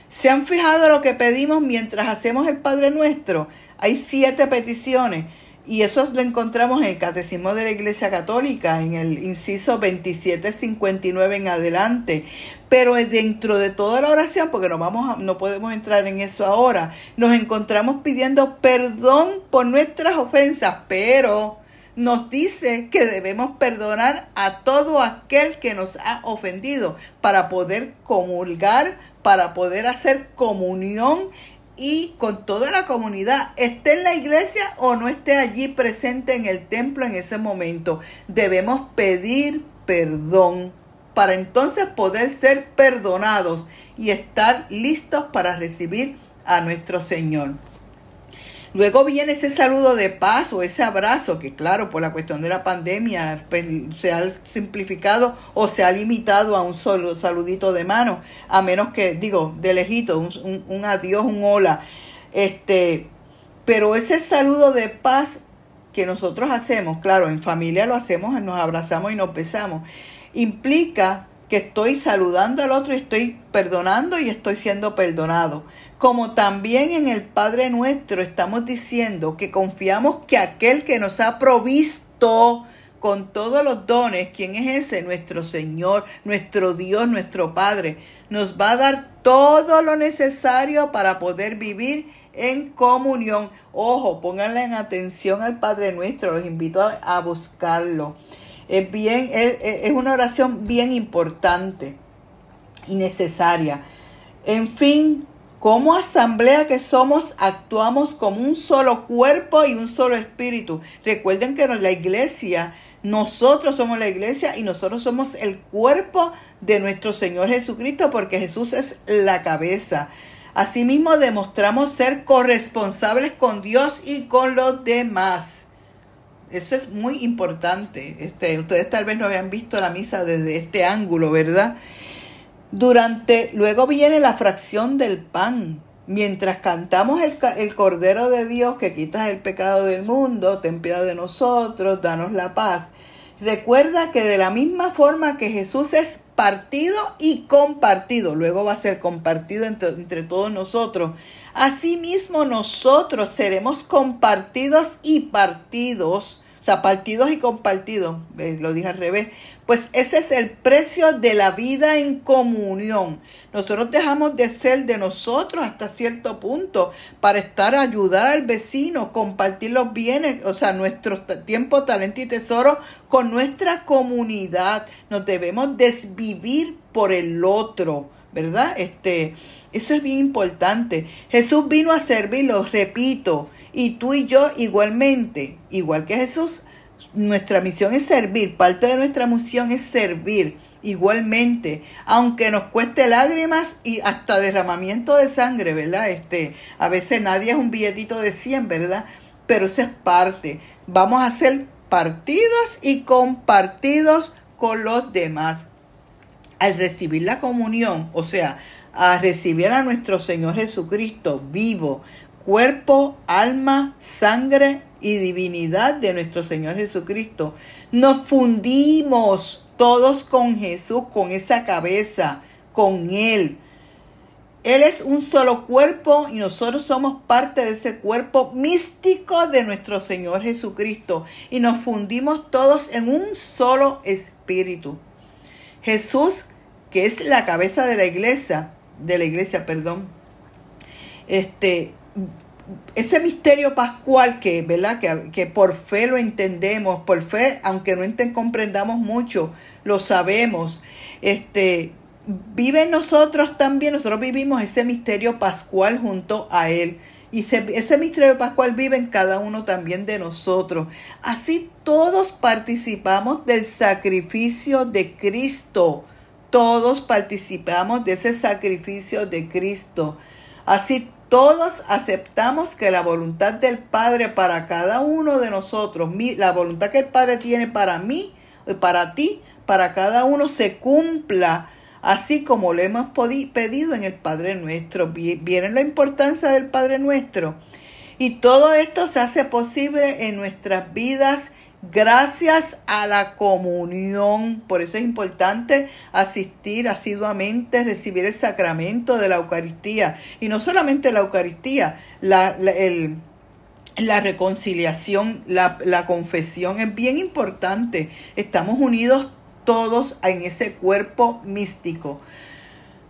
¿Se han fijado lo que pedimos mientras hacemos el Padre Nuestro? Hay siete peticiones. Y eso lo encontramos en el Catecismo de la Iglesia Católica, en el inciso 2759 en adelante. Pero dentro de toda la oración, porque no, vamos no podemos entrar en eso ahora, nos encontramos pidiendo perdón por nuestras ofensas, pero nos dice que debemos perdonar a todo aquel que nos ha ofendido para poder comulgar, para poder hacer comunión y con toda la comunidad, esté en la iglesia o no esté allí presente en el templo en ese momento. Debemos pedir perdón para entonces poder ser perdonados y estar listos para recibir a nuestro Señor. Luego viene ese saludo de paz o ese abrazo que claro, por la cuestión de la pandemia pues, se ha simplificado o se ha limitado a un solo saludito de mano, a menos que, digo, de lejito, un, adiós, un hola. Este, pero ese saludo de paz que nosotros hacemos, claro, en familia lo hacemos, nos abrazamos y nos besamos, implica que estoy saludando al otro y estoy perdonando y estoy siendo perdonado. Como también en el Padre nuestro estamos diciendo que confiamos que aquel que nos ha provisto con todos los dones, ¿quién es ese? Nuestro Señor, nuestro Dios, nuestro Padre, nos va a dar todo lo necesario para poder vivir en comunión. Ojo, pónganle en atención al Padre nuestro, los invito a, buscarlo es bien, es, una oración bien importante y necesaria. En fin, como asamblea que somos, actuamos como un solo cuerpo y un solo espíritu. Recuerden que la iglesia, nosotros somos la iglesia y nosotros somos el cuerpo de nuestro Señor Jesucristo porque Jesús es la cabeza. Asimismo, demostramos ser corresponsables con Dios y con los demás. Eso es muy importante. Este, ustedes tal vez no habían visto la misa desde este ángulo, ¿verdad? Durante, luego viene la fracción del pan. Mientras cantamos el, el Cordero de Dios que quitas el pecado del mundo, ten piedad de nosotros, danos la paz. Recuerda que de la misma forma que Jesús es partido y compartido, luego va a ser compartido entre, entre todos nosotros, Asimismo nosotros seremos compartidos y partidos sea, partidos y compartidos, eh, lo dije al revés, pues ese es el precio de la vida en comunión. Nosotros dejamos de ser de nosotros hasta cierto punto para estar a ayudar al vecino, compartir los bienes, o sea, nuestro tiempo, talento y tesoro con nuestra comunidad. Nos debemos desvivir por el otro, ¿verdad? Este, eso es bien importante. Jesús vino a servir, lo repito, y tú y yo igualmente, igual que Jesús, nuestra misión es servir, parte de nuestra misión es servir igualmente, aunque nos cueste lágrimas y hasta derramamiento de sangre, ¿verdad? Este, a veces nadie es un billetito de 100, ¿verdad? Pero eso es parte. Vamos a ser partidos y compartidos con los demás. Al recibir la comunión, o sea, a recibir a nuestro Señor Jesucristo vivo, cuerpo, alma, sangre y divinidad de nuestro Señor Jesucristo. Nos fundimos todos con Jesús, con esa cabeza, con Él. Él es un solo cuerpo y nosotros somos parte de ese cuerpo místico de nuestro Señor Jesucristo y nos fundimos todos en un solo espíritu. Jesús, que es la cabeza de la iglesia, de la iglesia, perdón, este, ese misterio pascual que, ¿verdad? Que, que, por fe lo entendemos, por fe, aunque no comprendamos mucho, lo sabemos, este, vive en nosotros también, nosotros vivimos ese misterio pascual junto a Él. Y ese, ese misterio pascual vive en cada uno también de nosotros. Así todos participamos del sacrificio de Cristo. Todos participamos de ese sacrificio de Cristo. Así todos aceptamos que la voluntad del Padre para cada uno de nosotros, la voluntad que el Padre tiene para mí para ti, para cada uno se cumpla así como lo hemos pedido en el Padre nuestro. Viene la importancia del Padre nuestro. Y todo esto se hace posible en nuestras vidas gracias a la comunión. Por eso es importante asistir asiduamente, recibir el sacramento de la Eucaristía. Y no solamente la Eucaristía, la, la reconciliación, la, la confesión es bien importante. Estamos unidos todos en ese cuerpo místico.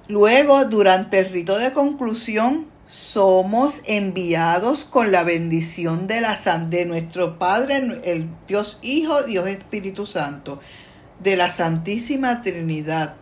Luego, durante el rito de conclusión, somos enviados con la bendición de, la, de nuestro Padre, el Dios Hijo, Dios Espíritu Santo, de la Santísima Trinidad.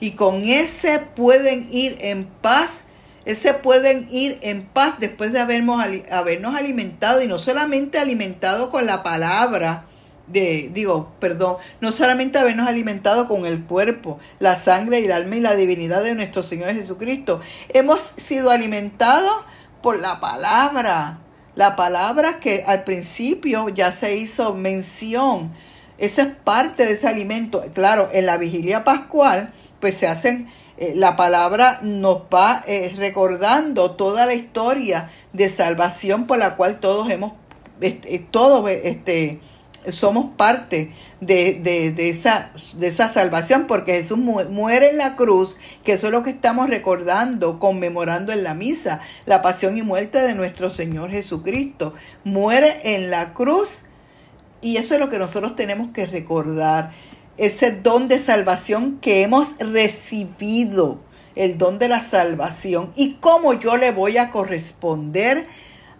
Y con ese pueden ir en paz, ese pueden ir en paz después de habernos, habernos alimentado y no solamente alimentado con la palabra, de, digo, perdón, no solamente habernos alimentado con el cuerpo, la sangre, el alma y la divinidad de nuestro Señor Jesucristo, hemos sido alimentados por la palabra, la palabra que al principio ya se hizo mención. Esa es parte de ese alimento. Claro, en la vigilia pascual, pues se hacen, eh, la palabra nos va eh, recordando toda la historia de salvación por la cual todos hemos, este, todos, este, somos parte de, esa, de esa salvación, porque Jesús muere en la cruz, que eso es lo que estamos recordando, conmemorando en la misa, la pasión y muerte de nuestro Señor Jesucristo. Muere en la cruz y eso es lo que nosotros tenemos que recordar, ese don de salvación que hemos recibido, el don de la salvación y cómo yo le voy a corresponder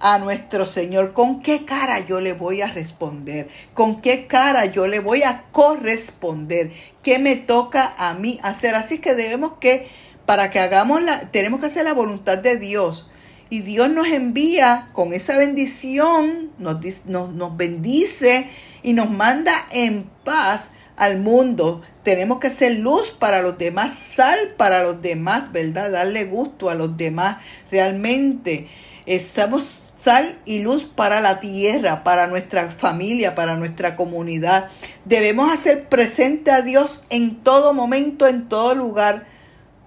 a nuestro Señor, ¿con qué cara yo le voy a responder? ¿Con qué cara yo le voy a corresponder? ¿Qué me toca a mí hacer? Así que debemos que, para que hagamos la, tenemos que hacer la voluntad de Dios. Y Dios nos envía con esa bendición, nos, nos, nos bendice y nos manda en paz al mundo. Tenemos que ser luz para los demás, sal para los demás, ¿verdad? Darle gusto a los demás. Realmente estamos sal y luz para la tierra, para nuestra familia, para nuestra comunidad. Debemos hacer presente a Dios en todo momento, en todo lugar.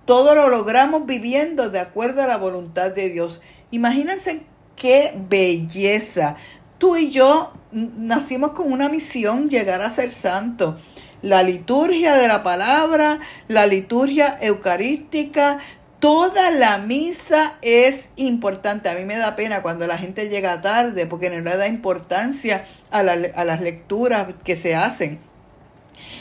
Todo lo logramos viviendo de acuerdo a la voluntad de Dios. Imagínense qué belleza. Tú y yo nacimos con una misión, llegar a ser santos. La liturgia de la palabra, la liturgia eucarística, Toda la misa es importante. A mí me da pena cuando la gente llega tarde porque no le da importancia a, la- a las lecturas que se hacen.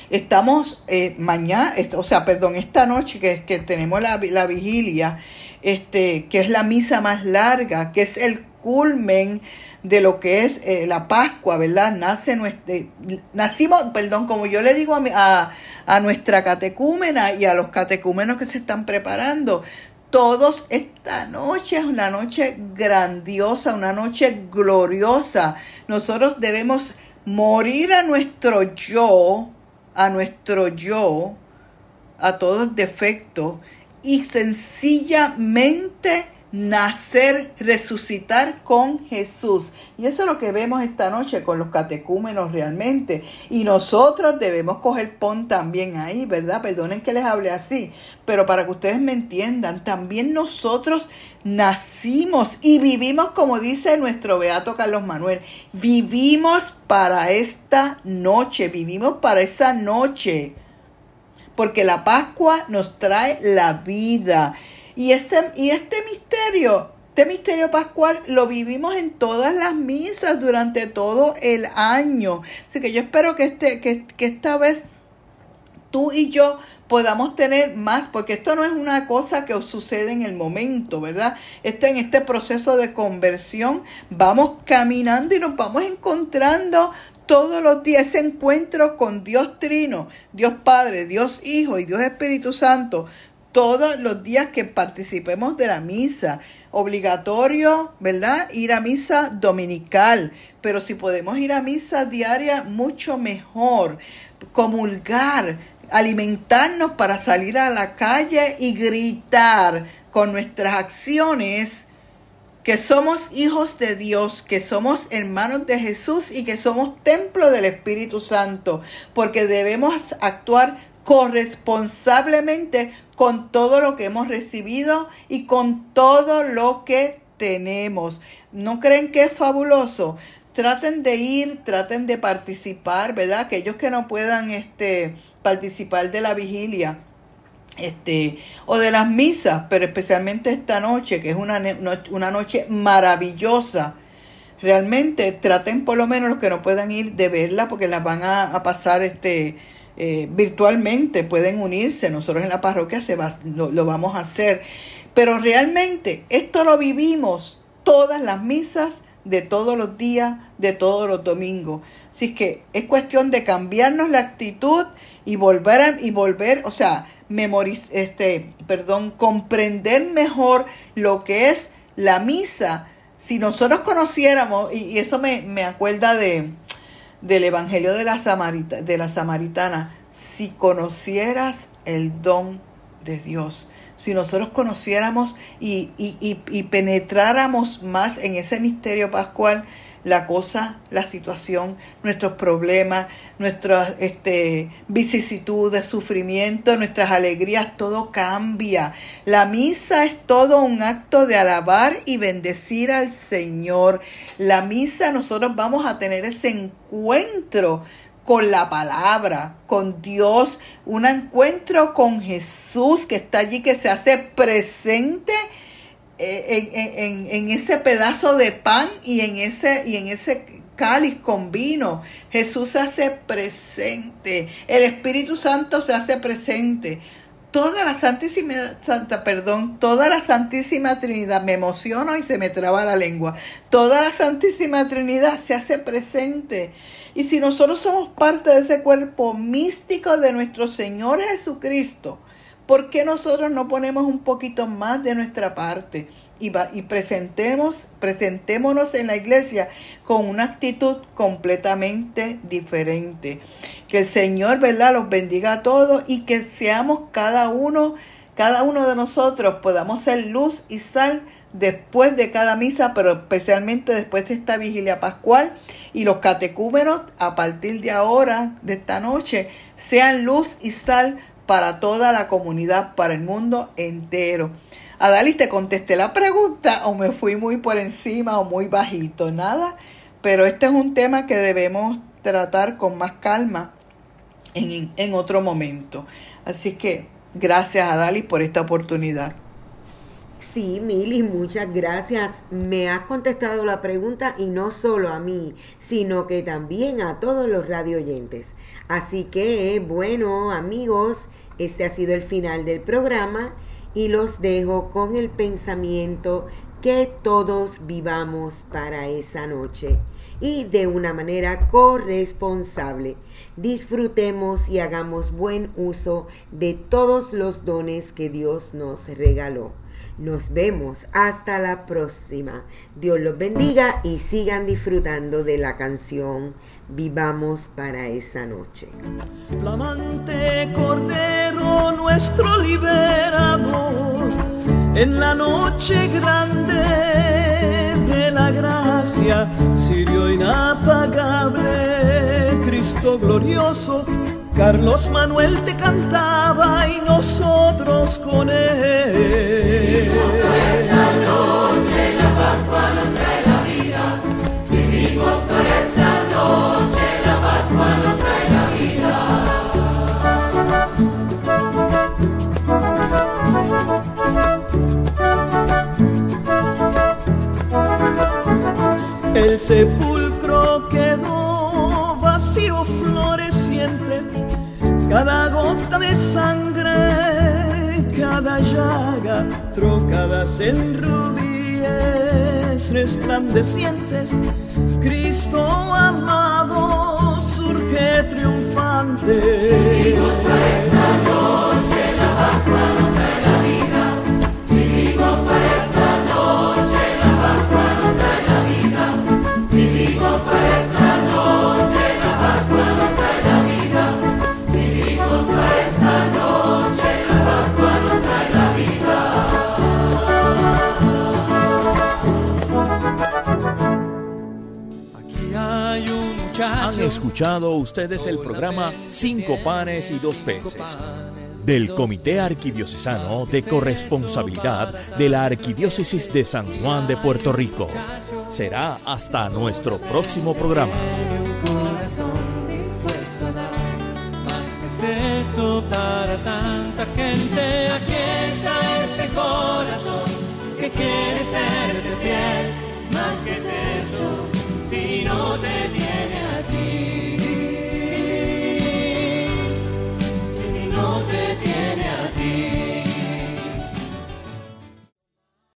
Estamos eh, mañana, o sea, perdón, esta noche que, que tenemos la, la vigilia, este, que es la misa más larga, que es el culmen de lo que es eh, la Pascua, ¿verdad? Nace nuestra, nacimos, perdón, como yo le digo a, mi- a, a nuestra catecúmena y a los catecúmenos que se están preparando, todos esta noche es una noche grandiosa, una noche gloriosa. Nosotros debemos morir a nuestro yo, a nuestro yo, a todos defectos y sencillamente nacer, resucitar con Jesús. Y eso es lo que vemos esta noche con los catecúmenos realmente. Y nosotros debemos coger pon también ahí, ¿verdad? Perdonen que les hable así, pero para que ustedes me entiendan, también nosotros nacimos y vivimos como dice nuestro Beato Carlos Manuel, vivimos para esta noche, vivimos para esa noche porque la Pascua nos trae la vida. Y, y este misterio, este misterio pascual lo vivimos en todas las misas durante todo el año. Así que yo espero que, este, que, que esta vez tú y yo podamos tener más, porque esto no es una cosa que sucede en el momento, ¿verdad? Este, en este proceso de conversión vamos caminando y nos vamos encontrando todos los días ese encuentro con Dios Trino, Dios Padre, Dios Hijo y Dios Espíritu Santo, todos los días que participemos de la misa. Obligatorio, ¿verdad? Ir a misa dominical, pero si podemos ir a misa diaria, mucho mejor. Comulgar, alimentarnos para salir a la calle y gritar con nuestras acciones que somos hijos de Dios, que somos hermanos de Jesús y que somos templo del Espíritu Santo, porque debemos actuar corresponsablemente con todo lo que hemos recibido y con todo lo que tenemos. ¿No creen que es fabuloso? Traten de ir, traten de participar, ¿verdad? Aquellos que no puedan este, participar de la vigilia este, o de las misas, pero especialmente esta noche, que es una, una noche maravillosa. Realmente traten por lo menos los que no puedan ir de verla porque las van a, a pasar este, eh, virtualmente, pueden unirse. Nosotros en la parroquia se va, lo, lo vamos a hacer. Pero realmente esto lo vivimos todas las misas de todos los días, de todos los domingos. Así que es cuestión de cambiarnos la actitud y volver a- y volver, o sea, memoriz, este, perdón, comprender mejor lo que es la misa. Si nosotros conociéramos, y, y eso me, me acuerda de, del Evangelio de la, Samarita, de la Samaritana, si conocieras el don de Dios, si nosotros conociéramos y, y, y, y penetráramos más en ese misterio pascual, la cosa, la situación, nuestros problemas, nuestras este, vicisitudes, sufrimientos, nuestras alegrías, todo cambia. La misa es todo un acto de alabar y bendecir al Señor. La misa nosotros vamos a tener ese encuentro con la palabra, con Dios, un encuentro con Jesús que está allí, que se hace presente en, en- en- ese pedazo de pan y en ese, y en ese cáliz con vino. Jesús se hace presente, el Espíritu Santo se hace presente. Toda la Santísima, Santa, perdón, toda la Santísima Trinidad, me emociono y se me traba la lengua. Toda la Santísima Trinidad se hace presente. Y si nosotros somos parte de ese cuerpo místico de nuestro Señor Jesucristo, ¿por qué nosotros no ponemos un poquito más de nuestra parte y, va- y presentemos, presentémonos en la iglesia con una actitud completamente diferente? Que el Señor, ¿verdad?, los bendiga a todos y que seamos cada uno, cada uno de nosotros podamos ser luz y sal después de cada misa, pero especialmente después de esta vigilia pascual y los catecúmenos a partir de ahora, de esta noche, sean luz y sal para toda la comunidad, para el mundo entero. Adalis, te contesté la pregunta o me fui muy por encima o muy bajito, nada, pero este es un tema que debemos tratar con más calma en, otro momento. Así que gracias Adalis por esta oportunidad. Sí, Mili, muchas gracias. Me has contestado la pregunta y no solo a mí, sino que también a todos los radio oyentes. Así que, bueno, amigos, este ha sido el final del programa y los dejo con el pensamiento que todos vivamos para esa noche y de una manera corresponsable. Disfrutemos y hagamos buen uso de todos los dones que Dios nos regaló. Nos vemos hasta la próxima. Dios los bendiga y sigan disfrutando de la canción Vivamos para esa noche. Flamante Cordero nuestro liberador, en la noche grande de la gracia, Sirio inapagable, Cristo glorioso, Carlos Manuel te cantaba y nosotros con él. El sepulcro quedó vacío, floreciente, cada gota de sangre, cada llaga, trocadas en rubíes resplandecientes. Cristo amado surge triunfante. Esa noche, ustedes el programa Cinco panes y dos peces del Comité Arquidiocesano de Corresponsabilidad de la Arquidiócesis de San Juan de Puerto Rico. Será hasta nuestro próximo programa. eso para tanta gente. Aquí está este corazón que quiere serte fiel, más que es eso